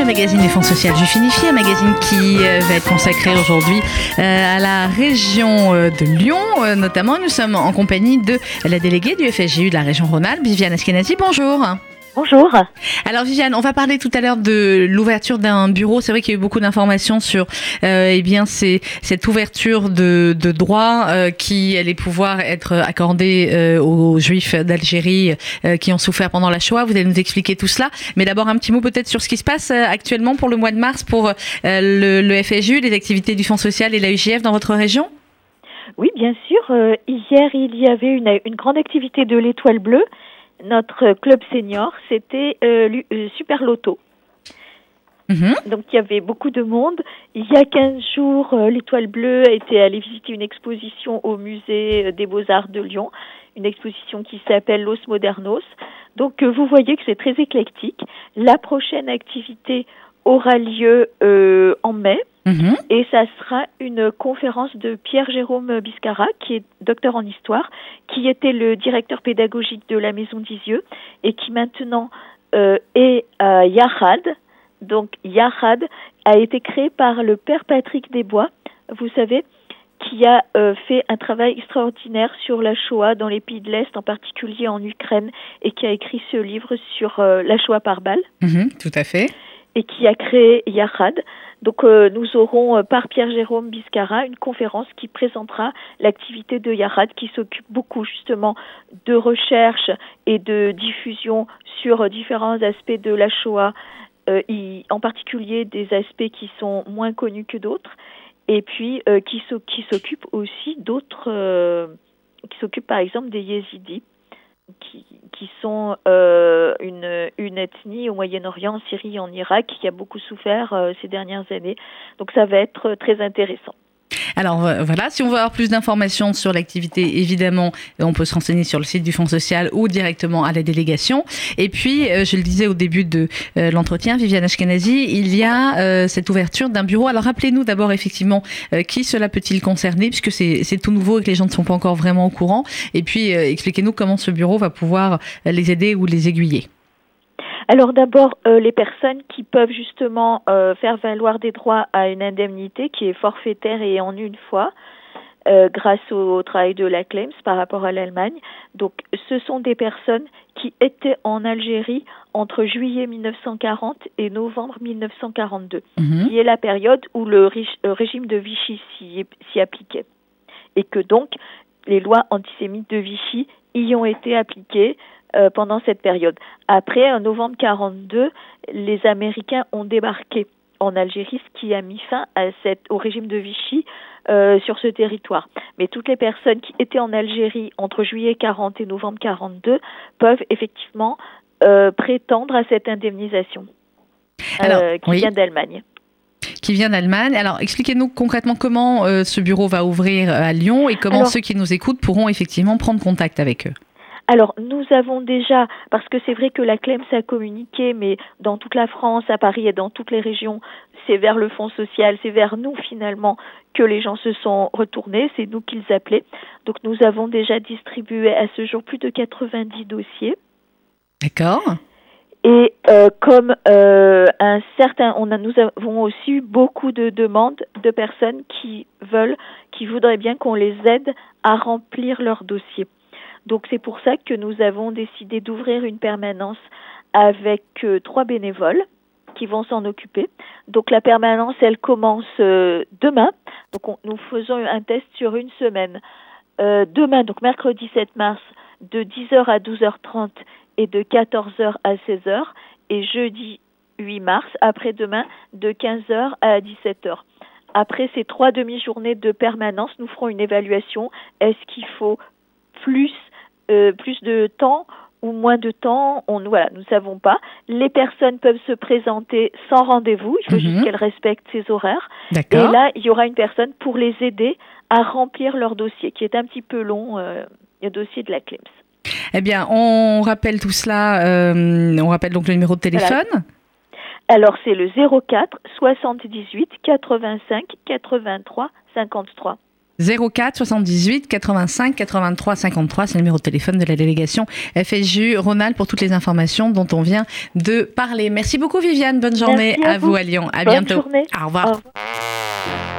le magazine des fonds sociaux du Finifié, un magazine qui euh, va être consacré aujourd'hui euh, à la région euh, de Lyon, notamment. Nous sommes en compagnie de la déléguée du FSJU de la région Rhône-Alpes, Viviane Askenazi. Bonjour. Bonjour. Alors Viviane, on va parler tout à l'heure de l'ouverture d'un bureau. C'est vrai qu'il y a eu beaucoup d'informations sur euh, eh bien c'est cette ouverture de, de droits euh, qui allait pouvoir être accordée euh, aux Juifs d'Algérie euh, qui ont souffert pendant la Shoah. Vous allez nous expliquer tout cela. Mais d'abord un petit mot peut-être sur ce qui se passe actuellement pour le mois de mars pour euh, le, le FSU, les activités du Fonds social et la UGF dans votre région? Oui, bien sûr. hier, il y avait une, une grande activité de l'Étoile Bleue notre club senior, c'était euh, euh, Super Loto. Mhm. Donc il y avait beaucoup de monde. Il y a 15 jours, euh, l'Étoile Bleue a été allée visiter une exposition au musée des Beaux-Arts de Lyon, une exposition qui s'appelle Los Modernos. Donc vous voyez que c'est très éclectique. La prochaine activité aura lieu en mai. Mhm. Et ça sera une conférence de Pierre-Jérôme Biscara, qui est docteur en histoire, qui était le directeur pédagogique de la Maison d'Isieux et qui maintenant euh, est à Yahad. Donc Yahad a été créé par le père Patrick Desbois, vous savez, qui a euh, fait un travail extraordinaire sur la Shoah dans les pays de l'Est, en particulier en Ukraine, et qui a écrit ce livre sur euh, la Shoah par balle. Mhm, tout à fait. Et qui a créé Yahad. Donc euh, nous aurons euh, par Pierre-Jérôme Biscara une conférence qui présentera l'activité de Yarad qui s'occupe beaucoup justement de recherche et de diffusion sur différents aspects de la Shoah, euh, en particulier des aspects qui sont moins connus que d'autres, et puis qui s'occupe aussi d'autres, qui s'occupe par exemple des Yézidis qui sont euh, une, une ethnie au Moyen-Orient, en Syrie, en Irak, qui a beaucoup souffert euh, ces dernières années. Donc ça va être très intéressant. Alors euh, voilà, si on veut avoir plus d'informations sur l'activité, évidemment, on peut se renseigner sur le site du Fonds social ou directement à la délégation. Et puis, euh, je le disais au début de euh, l'entretien, Viviane Ashkenazi, il y a cette ouverture d'un bureau. Alors rappelez-nous d'abord effectivement qui cela peut-il concerner, puisque c'est tout nouveau et que les gens ne sont pas encore vraiment au courant. Et puis, expliquez-nous comment ce bureau va pouvoir les aider ou les aiguiller. Alors d'abord, euh, les personnes qui peuvent justement euh, faire valoir des droits à une indemnité qui est forfaitaire et en une fois, euh, grâce au, travail de la CLEMS par rapport à l'Allemagne. Donc ce sont des personnes qui étaient en Algérie entre juillet 1940 et novembre 1942, mhm. qui est la période où le régime de Vichy s'y appliquait. Et que donc les lois antisémites de Vichy y ont été appliquées euh, pendant cette période. Après, en novembre 42, les Américains ont débarqué en Algérie, ce qui a mis fin à cette, au régime de Vichy euh, sur ce territoire. Mais toutes les personnes qui étaient en Algérie entre juillet 40 et novembre 42 peuvent effectivement euh, prétendre à cette indemnisation euh, qui vient d'Allemagne qui vient d'Allemagne. Alors, expliquez-nous concrètement comment ce bureau va ouvrir à Lyon et comment ceux qui nous écoutent pourront effectivement prendre contact avec eux. Alors, nous avons déjà, parce que c'est vrai que la CLEMS a communiqué, mais dans toute la France, à Paris et dans toutes les régions, c'est vers le Fonds social, c'est vers nous finalement que les gens se sont retournés, c'est nous qu'ils appelaient. Donc, nous avons déjà distribué à ce jour plus de 90 dossiers. D'accord. Et euh, comme euh, un certain, on a, nous avons aussi eu beaucoup de demandes de personnes qui veulent, qui voudraient bien qu'on les aide à remplir leur dossier. Donc c'est pour ça que nous avons décidé d'ouvrir une permanence avec euh, trois bénévoles qui vont s'en occuper. Donc la permanence, elle commence euh, demain. Donc nous faisons un test sur une semaine. Euh, demain, donc mercredi 7 mars, de 10h à 12h30 et de 14h à 16h. Et jeudi 8 mars, après-demain, de 15h à 17h. Après ces trois demi-journées de permanence, nous ferons une évaluation. Est-ce qu'il faut plus euh, plus de temps ou moins de temps, on voilà, nous savons pas. Les personnes peuvent se présenter sans rendez-vous, il faut juste mhm. qu'elles respectent ces horaires. Et là, il y aura une personne pour les aider à remplir leur dossier, qui est un petit peu long, euh, le dossier de la CLEMS. Eh bien, on rappelle tout cela, euh, on rappelle donc le numéro de téléphone. Alors, c'est le 04 78 85 83 53. 04 78 85 83 53. C'est le numéro de téléphone de la délégation FSJU Rhône-Alpes pour toutes les informations dont on vient de parler. Merci beaucoup Viviane. Bonne journée à, vous. à Lyon. À Bonne bientôt. Journée. Au revoir. Au revoir.